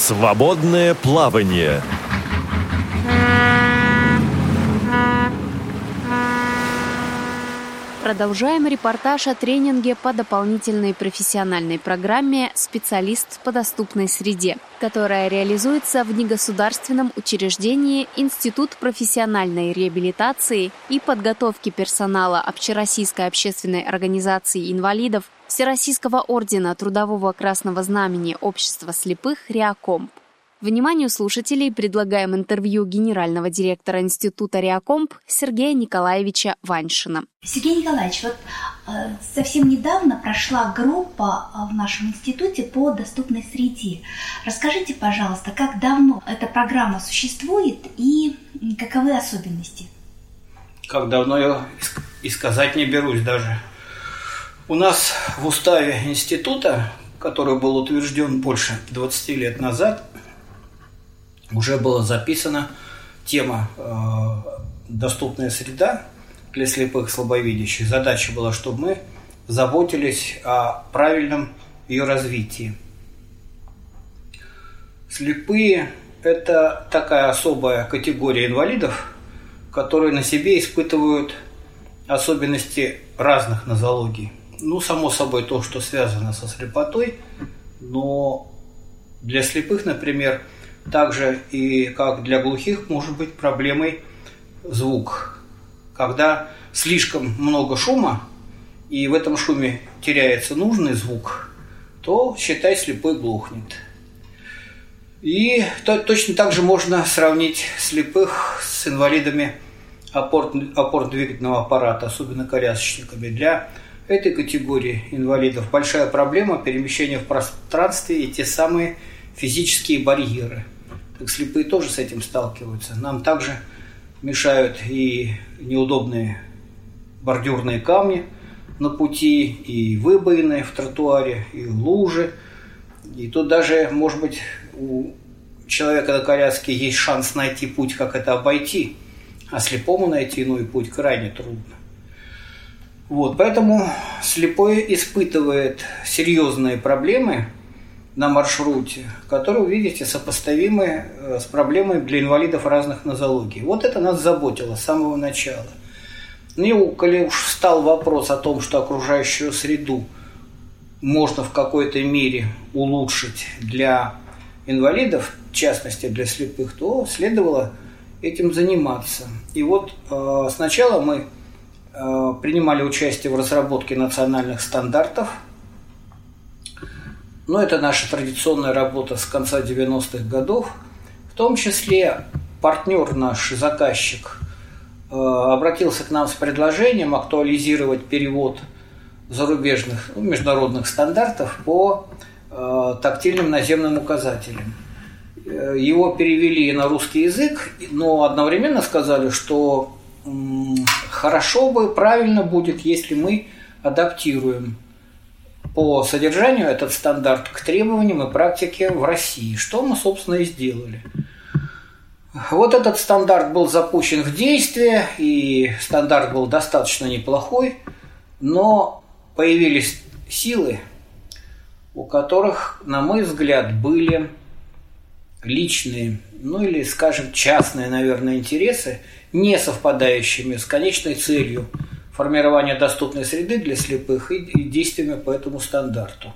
Свободное плавание. Продолжаем репортаж о тренинге по дополнительной профессиональной программе «Специалист по доступной среде», которая реализуется в негосударственном учреждении Институт профессиональной реабилитации и подготовки персонала Общероссийской общественной организации инвалидов Всероссийского ордена Трудового Красного Знамени Общества слепых «Реакомп». Вниманию слушателей предлагаем интервью генерального директора Института Реакомп Сергея Николаевича Ваншина. Сергей Николаевич, вот э, совсем недавно прошла группа э, в нашем институте по доступной среде. Расскажите, пожалуйста, как давно эта программа существует и каковы особенности? Как давно я и сказать не берусь даже. У нас в уставе института, который был утвержден больше 20 лет назад, уже была записана тема э, «Доступная среда» для слепых и слабовидящих. Задача была, чтобы мы заботились о правильном ее развитии. Слепые – это такая особая категория инвалидов, которые на себе испытывают особенности разных нозологий. Ну, само собой, то, что связано со слепотой, но для слепых, например, – также и как для глухих может быть проблемой звук. Когда слишком много шума, и в этом шуме теряется нужный звук, то, считай, слепой глухнет. И то, точно так же можно сравнить слепых с инвалидами опорно-двигательного аппарата, особенно колясочниками. Для этой категории инвалидов большая проблема перемещения в пространстве и те самые физические барьеры. Так слепые тоже с этим сталкиваются. Нам также мешают и неудобные бордюрные камни на пути, и выбоины в тротуаре, и лужи. И тут даже, может быть, у человека на коляске есть шанс найти путь, как это обойти, а слепому найти иной путь крайне трудно. Вот, поэтому слепой испытывает серьезные проблемы – на маршруте, которые, видите, сопоставимы э, с проблемой для инвалидов разных нозологий. Вот это нас заботило с самого начала. Ну коли уж встал вопрос о том, что окружающую среду можно в какой-то мере улучшить для инвалидов, в частности для слепых, то следовало этим заниматься. И вот э, сначала мы э, принимали участие в разработке национальных стандартов – но это наша традиционная работа с конца 90-х годов. В том числе партнер наш, заказчик, э, обратился к нам с предложением актуализировать перевод зарубежных ну, международных стандартов по э, тактильным наземным указателям. Э, его перевели на русский язык, но одновременно сказали, что хорошо бы, правильно будет, если мы адаптируем по содержанию этот стандарт к требованиям и практике в России, что мы, собственно, и сделали. Вот этот стандарт был запущен в действие, и стандарт был достаточно неплохой, но появились силы, у которых, на мой взгляд, были личные, ну или, скажем, частные, наверное, интересы, не совпадающими с конечной целью – формирования доступной среды для слепых и действиями по этому стандарту.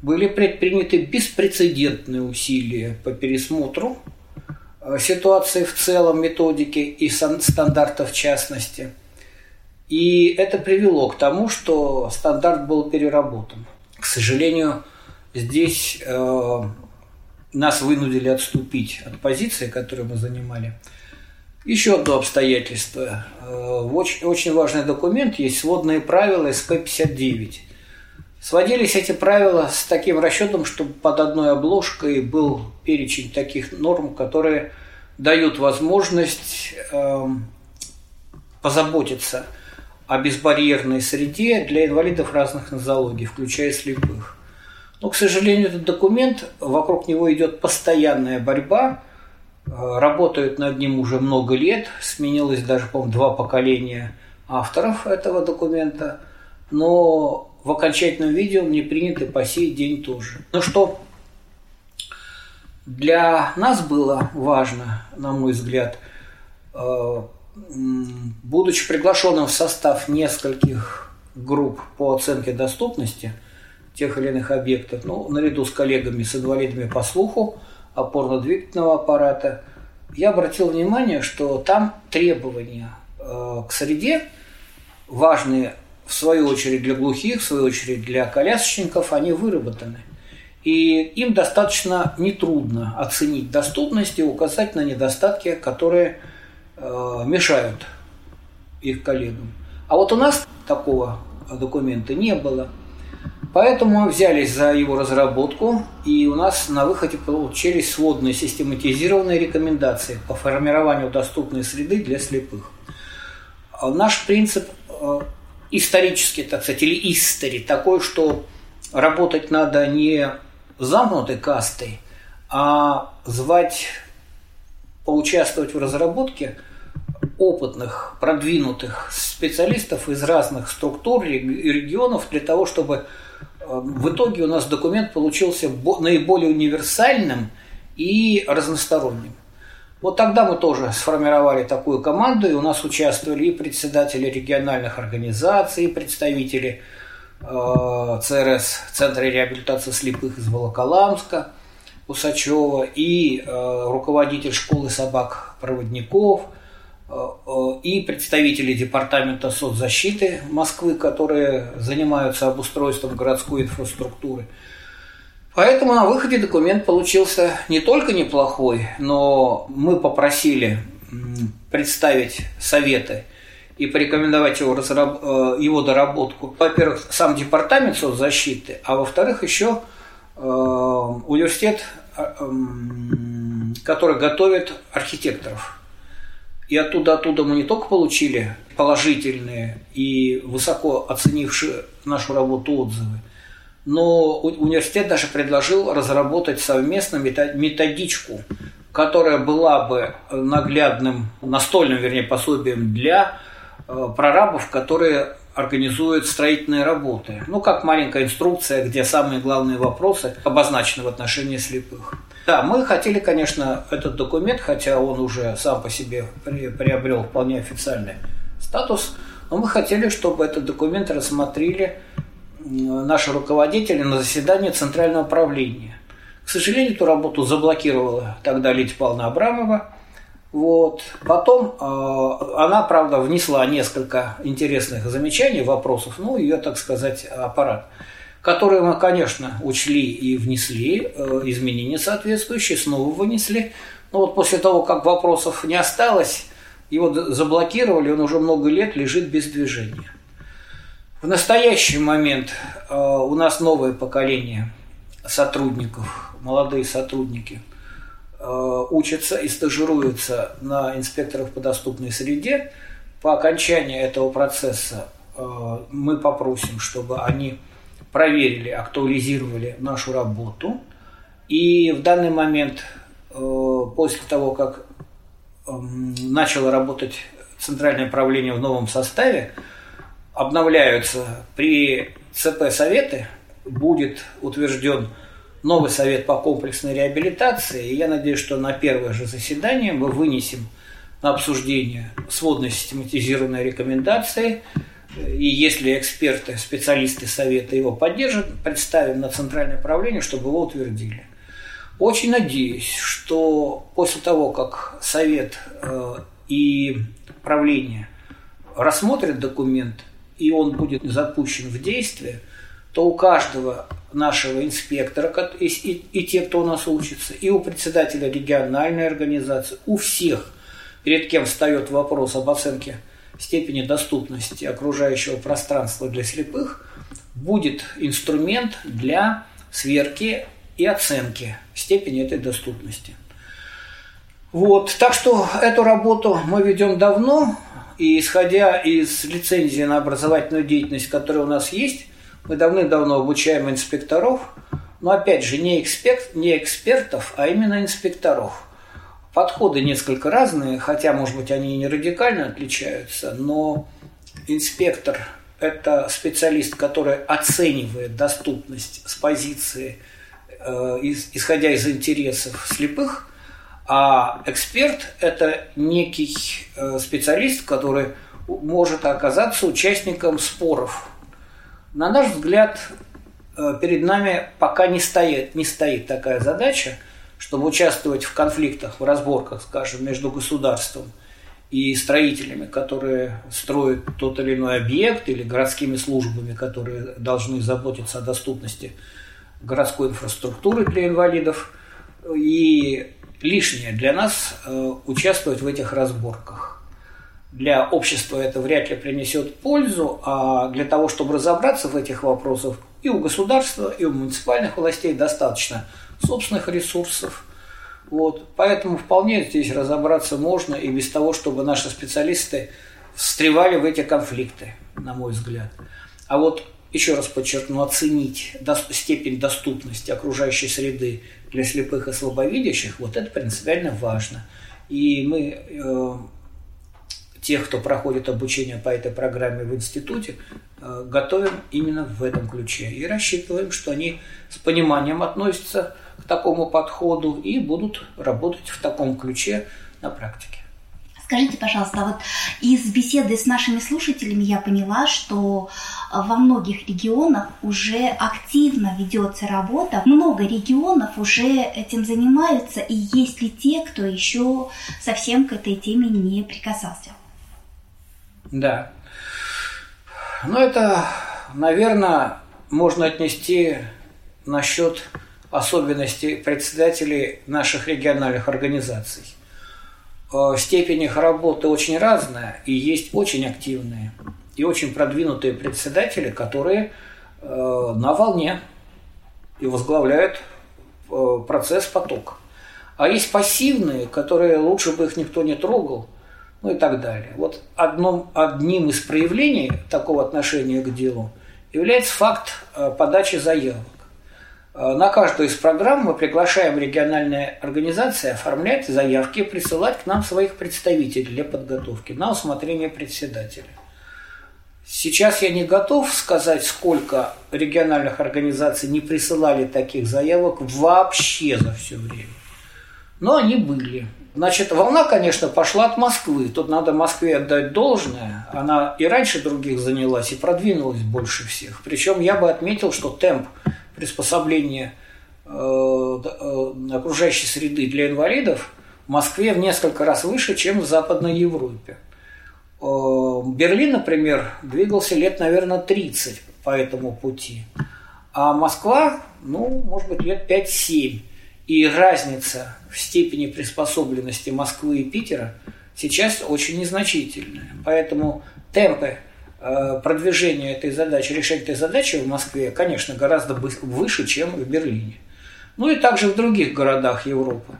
Были предприняты беспрецедентные усилия по пересмотру э, ситуации в целом, методики и стандартов в частности. И это привело к тому, что стандарт был переработан. К сожалению, здесь э, нас вынудили отступить от позиции, которую мы занимали – еще одно обстоятельство. Э, очень, очень важный документ есть сводные правила СК-59. Сводились эти правила с таким расчетом, чтобы под одной обложкой был перечень таких норм, которые дают возможность э, позаботиться о безбарьерной среде для инвалидов разных нозологий, включая слепых. Но, к сожалению, этот документ, вокруг него идет постоянная борьба – работают над ним уже много лет, сменилось даже, по-моему, два поколения авторов этого документа, но в окончательном виде он не принят и по сей день тоже. Ну что Для нас было важно, на мой взгляд, э, будучи приглашенным в состав нескольких групп по оценке доступности тех или иных объектов, ну, наряду с коллегами с инвалидами по слуху, опорно-двигательного аппарата, я обратил внимание, что там требования э, к среде, важные в свою очередь для глухих, в свою очередь для колясочников, они выработаны. И им достаточно нетрудно оценить доступность и указать на недостатки, которые э, мешают их коллегам. А вот у нас такого документа не было. Поэтому мы взялись за его разработку, и у нас на выходе получились сводные систематизированные рекомендации по формированию доступной среды для слепых. А наш принцип э, исторический, так сказать, или истори, такой, что работать надо не замкнутой кастой, а звать поучаствовать в разработке опытных, продвинутых специалистов из разных структур и регионов для того, чтобы в итоге у нас документ получился наиболее универсальным и разносторонним. Вот тогда мы тоже сформировали такую команду, и у нас участвовали и председатели региональных организаций, и представители э, ЦРС, Центра реабилитации слепых из Волоколамска, Усачева, и э, руководитель школы собак-проводников, и представители Департамента соцзащиты Москвы, которые занимаются обустройством городской инфраструктуры – Поэтому на выходе документ получился не только неплохой, но мы попросили представить советы и порекомендовать его, разраб... Э, его доработку. Во-первых, сам департамент соцзащиты, а во-вторых, еще э, университет, э, который готовит архитекторов. И оттуда, оттуда мы не только получили положительные и высоко оценившие нашу работу отзывы, но университет даже предложил разработать совместно методичку, которая была бы наглядным, настольным, вернее, пособием для э, прорабов, которые организуют строительные работы. Ну, как маленькая инструкция, где самые главные вопросы обозначены в отношении слепых. Да, мы хотели, конечно, этот документ, хотя он уже сам по себе приобрел вполне официальный статус, но мы хотели, чтобы этот документ рассмотрели наши руководители на заседании Центрального правления. К сожалению, эту работу заблокировала тогда Лидия Павловна Абрамова. Вот. Потом э, она, правда, внесла несколько интересных замечаний, вопросов, ну, ее, так сказать, аппарат, которые мы, конечно, учли и внесли, э, изменения соответствующие, снова вынесли. Но вот после того, как вопросов не осталось, его заблокировали, он уже много лет лежит без движения. В настоящий момент э, у нас новое поколение сотрудников, молодые сотрудники, э, учатся и стажируются на инспекторах по доступной среде. По окончании этого процесса мы попросим, чтобы они проверили, актуализировали нашу работу. И в данный момент, после того, как эм, начало работать Центральное правление в новом составе, обновляются при ЦП Советы, будет утвержден новый совет по комплексной реабилитации. И я надеюсь, что на первое же заседание мы вынесем на обсуждение сводные систематизированные рекомендации. И если эксперты, специалисты совета его поддержат, представим на центральное правление, чтобы его утвердили. Очень надеюсь, что после того, как совет э, и правление рассмотрят документ – и он будет запущен в действие, то у каждого нашего инспектора и, и, и те, кто у нас учится, и у председателя региональной организации, у всех, перед кем встает вопрос об оценке степени доступности окружающего пространства для слепых, будет инструмент для сверки и оценки степени этой доступности. Вот, так что эту работу мы ведем давно, и исходя из лицензии на образовательную деятельность, которая у нас есть, мы давным-давно обучаем инспекторов, но опять же не, эксперт, не экспертов, а именно инспекторов. Подходы несколько разные, хотя, может быть, они и не радикально отличаются, но инспектор – это специалист, который оценивает доступность с позиции э, исходя из интересов слепых, а эксперт – это некий э, специалист, который может оказаться участником споров. На наш взгляд, э, перед нами пока не стоит, не стоит такая задача, чтобы участвовать в конфликтах, в разборках, скажем, между государством и строителями, которые строят тот или иной объект, или городскими службами, которые должны заботиться о доступности городской инфраструктуры для инвалидов. И лишнее для нас э, участвовать в этих разборках. Для общества это вряд ли принесет пользу, а для того, чтобы разобраться в этих вопросах, и у государства, и у муниципальных властей достаточно собственных ресурсов. Вот. Поэтому вполне здесь разобраться можно и без того, чтобы наши специалисты встревали в эти конфликты, на мой взгляд. А вот еще раз подчеркну, оценить степень доступности окружающей среды для слепых и слабовидящих, вот это принципиально важно. И мы э, тех, кто проходит обучение по этой программе в институте, э, готовим именно в этом ключе. И рассчитываем, что они с пониманием относятся к такому подходу и будут работать в таком ключе на практике. Скажите, пожалуйста, вот из беседы с нашими слушателями я поняла, что э, во многих регионах уже активно ведется работа, много регионов уже этим занимаются, и есть ли те, кто еще совсем к этой теме не прикасался? Да. Ну, это, наверное, можно отнести насчет особенностей председателей наших региональных организаций – Э, степень их работы очень разная, и есть очень активные и очень продвинутые председатели, которые э, на волне и возглавляют э, процесс поток. А есть пассивные, которые лучше бы их никто не трогал, ну и так далее. Вот одном, одним из проявлений такого отношения к делу является факт подачи заявок. Э, на каждую из программ мы приглашаем региональные организации оформлять заявки, присылать к нам своих представителей для подготовки на усмотрение председателя. Сейчас я не готов сказать, сколько региональных организаций не присылали таких заявок вообще за все время. Но они были. Значит, волна, конечно, пошла от Москвы. Тут надо Москве отдать должное. Она и раньше других занялась, и продвинулась больше всех. Причем я бы отметил, что темп приспособления э, э, окружающей среды для инвалидов в Москве в несколько раз выше, чем в Западной Европе. Э, Берлин, например, двигался лет, наверное, 30 по этому пути. А Москва, ну, может быть, лет 5-7. И разница в степени приспособленности Москвы и Питера сейчас очень незначительная. Поэтому темпы продвижение этой задачи, решение этой задачи в Москве, конечно, гораздо выше, чем в Берлине. Ну и также в других городах Европы.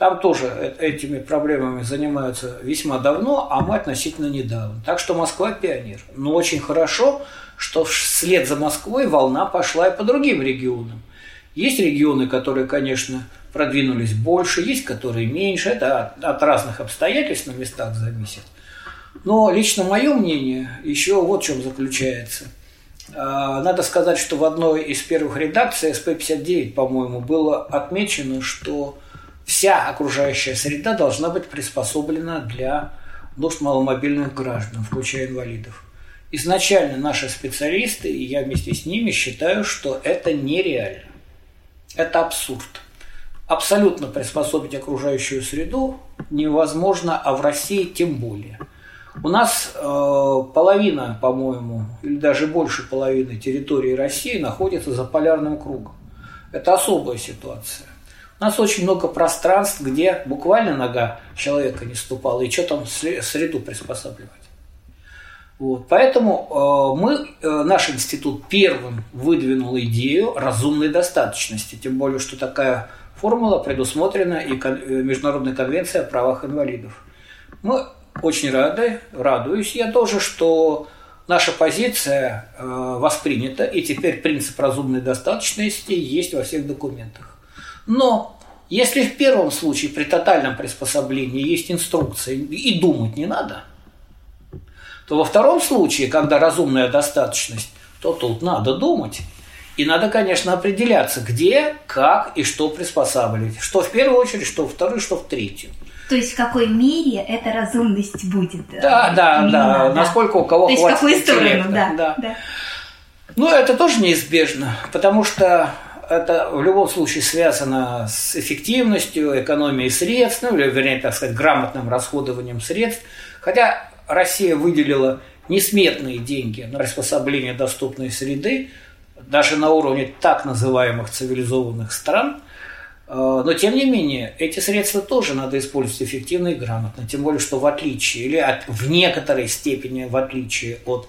Там тоже э, этими проблемами занимаются весьма давно, а мы относительно недавно. Так что Москва пионер. Но очень хорошо, что вслед за Москвой волна пошла и по другим регионам. Есть регионы, которые, конечно, продвинулись больше, есть которые меньше. Это от разных обстоятельств на местах зависит. Но лично мое мнение еще вот в чем заключается. А, надо сказать, что в одной из первых редакций СП-59, по-моему, было отмечено, что вся окружающая среда должна быть приспособлена для нужд маломобильных граждан, включая инвалидов. Изначально наши специалисты, и я вместе с ними считаю, что это нереально. Это абсурд. Абсолютно приспособить окружающую среду невозможно, а в России тем более – у нас э, половина, по-моему, или даже больше половины территории России находится за полярным кругом. Это особая ситуация. У нас очень много пространств, где буквально нога человека не ступала, и что там среду приспосабливать. Вот. Поэтому э, мы, э, наш институт первым выдвинул идею разумной достаточности, тем более, что такая формула предусмотрена и кон, э, Международной конвенцией о правах инвалидов. Мы очень рады, радуюсь я тоже, что наша позиция э, воспринята, и теперь принцип разумной достаточности есть во всех документах. Но если в первом случае при тотальном приспособлении есть инструкция и думать не надо, то во втором случае, когда разумная достаточность, то тут надо думать. И надо, конечно, определяться, где, как и что приспосабливать. Что в первую очередь, что в вторую, что в третью. То есть в какой мере эта разумность будет? Э, да, да, да. Насколько у кого То хватит есть в какую сторону, да, да. да. Ну, это тоже неизбежно, потому что это в любом случае связано с эффективностью, экономией средств, ну, или, вернее, так сказать, грамотным расходованием средств. Хотя Россия выделила несметные деньги на приспособление доступной среды, даже на уровне так называемых цивилизованных стран. Э, но, тем не менее, эти средства тоже надо использовать эффективно и грамотно. Тем более, что в отличие, или от, в некоторой степени в отличие от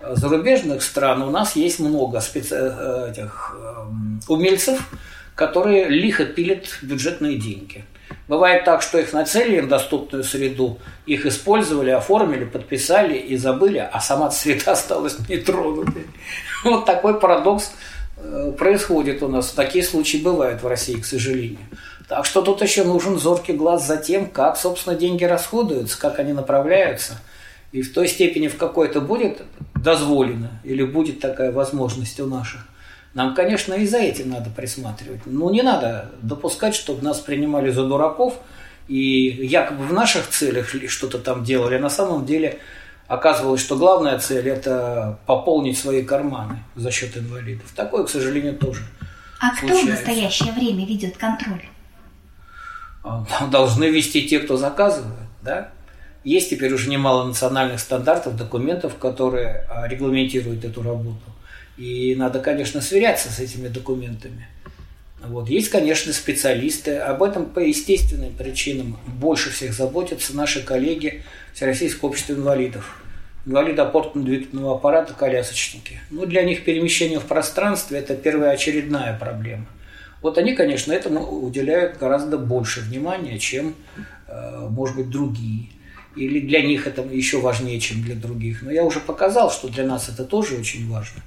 зарубежных стран у нас есть много специ... Э, этих эм, умельцев, которые лихо пилят бюджетные деньги. Бывает так, что их нацелили в доступную среду, их использовали, оформили, подписали и забыли, а сама среда осталась нетронутой. Вот такой парадокс э, происходит у нас. Такие случаи бывают в России, к сожалению. Так что тут еще нужен зоркий глаз за тем, как, собственно, деньги расходуются, как они направляются – и в той степени, в какой это будет дозволено, или будет такая возможность у наших, нам, конечно, и за этим надо присматривать. Ну, не надо допускать, чтобы нас принимали за дураков, и якобы в наших целях что-то там делали, а на самом деле оказывалось, что главная цель – это пополнить свои карманы за счет инвалидов. Такое, к сожалению, тоже А случается. кто в настоящее время ведет контроль? А, должны вести те, кто заказывает, да? Есть теперь уже немало национальных стандартов, документов, которые а, регламентируют эту работу. И надо, конечно, сверяться с этими документами. Вот. Есть, конечно, специалисты. Об этом по естественным причинам больше всех заботятся наши коллеги Всероссийского общества инвалидов. Инвалиды опорно-двигательного аппарата, колясочники. Ну, для них перемещение в пространстве – это первоочередная проблема. Вот они, конечно, этому уделяют гораздо больше внимания, чем, э, может быть, другие или для них это еще важнее, чем для других. Но я уже показал, что для нас это тоже очень важно.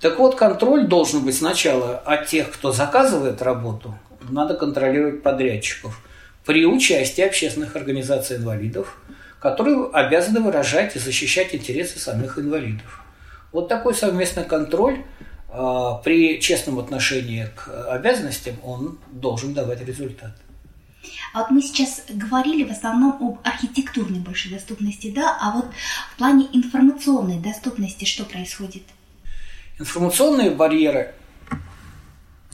Так вот, контроль должен быть сначала от тех, кто заказывает работу, надо контролировать подрядчиков при участии общественных организаций инвалидов, которые обязаны выражать и защищать интересы самих инвалидов. Вот такой совместный контроль а, при честном отношении к обязанностям, он должен давать результат. А вот мы сейчас говорили в основном об архитектурной большей доступности, да, а вот в плане информационной доступности что происходит? Информационные барьеры,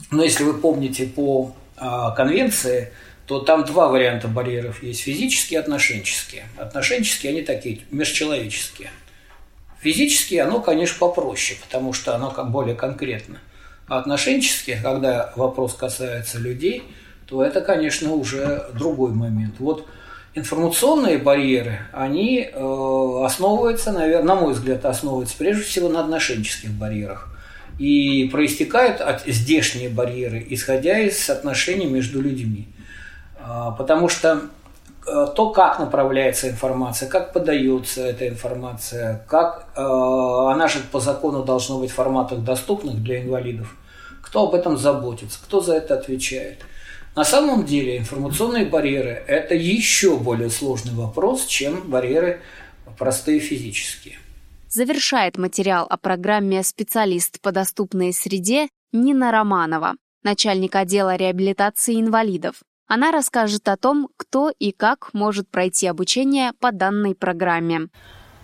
ну, если вы помните по а, конвенции, то там два варианта барьеров есть. Физические и отношенческие. Отношенческие, они такие, межчеловеческие. Физические, оно, конечно, попроще, потому что оно как более конкретно. А отношенческие, когда вопрос касается людей – то это, конечно, уже другой момент. Вот информационные барьеры, они э, основываются, наверное, на мой взгляд, основываются прежде всего на отношенческих барьерах. И проистекают от здешние барьеры, исходя из отношений между людьми. А, потому что э, то, как направляется информация, как подается эта информация, как э, она же по закону должна быть в форматах доступных для инвалидов, кто об этом заботится, кто за это отвечает – на самом деле информационные барьеры – это еще более сложный вопрос, чем барьеры простые физические. Завершает материал о программе «Специалист по доступной среде» Нина Романова, начальник отдела реабилитации инвалидов. Она расскажет о том, кто и как может пройти обучение по данной программе.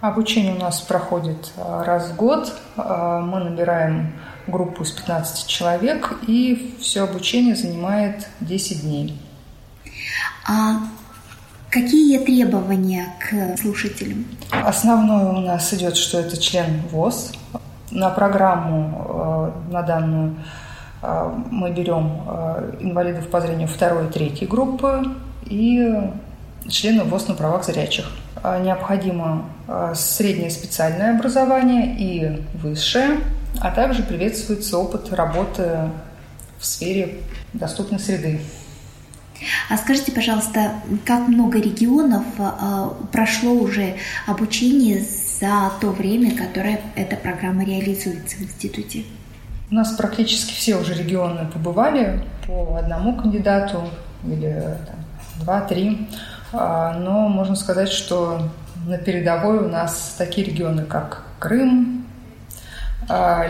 Обучение у нас проходит а, раз в год. А, мы набираем группу из 15 человек, и все обучение занимает 10 дней. А какие требования к слушателям? Основное у нас идет, что это член ВОЗ. На программу э, на данную э, мы берем э, инвалидов по зрению второй и третьей группы и членов ВОЗ на правах зрячих. Необходимо среднее специальное образование и высшее – а также приветствуется опыт работы в сфере доступной среды. А скажите, пожалуйста, как много регионов а, прошло уже обучение за то время, которое эта программа реализуется в институте? У нас практически все уже регионы побывали по одному кандидату или два-три. А, но можно сказать, что на передовой у нас такие регионы, как Крым,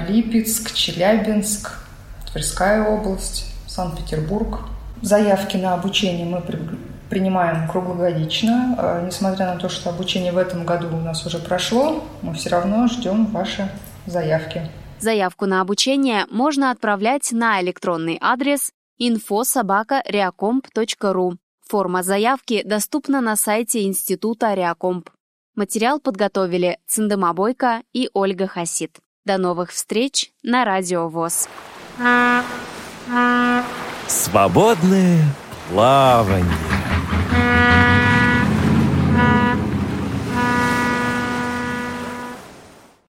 Липецк, Челябинск, Тверская область, Санкт-Петербург. Заявки на обучение мы принимаем круглогодично. А, несмотря на то, что обучение в этом году у нас уже прошло, мы все равно ждем ваши заявки. Заявку на обучение можно отправлять на электронный адрес info.sobaka.reacomp.ru. Форма заявки доступна на сайте Института Реакомп. Материал подготовили Циндема Бойко и Ольга Хасид. До новых встреч на Радио ВОЗ. Свободное плавание.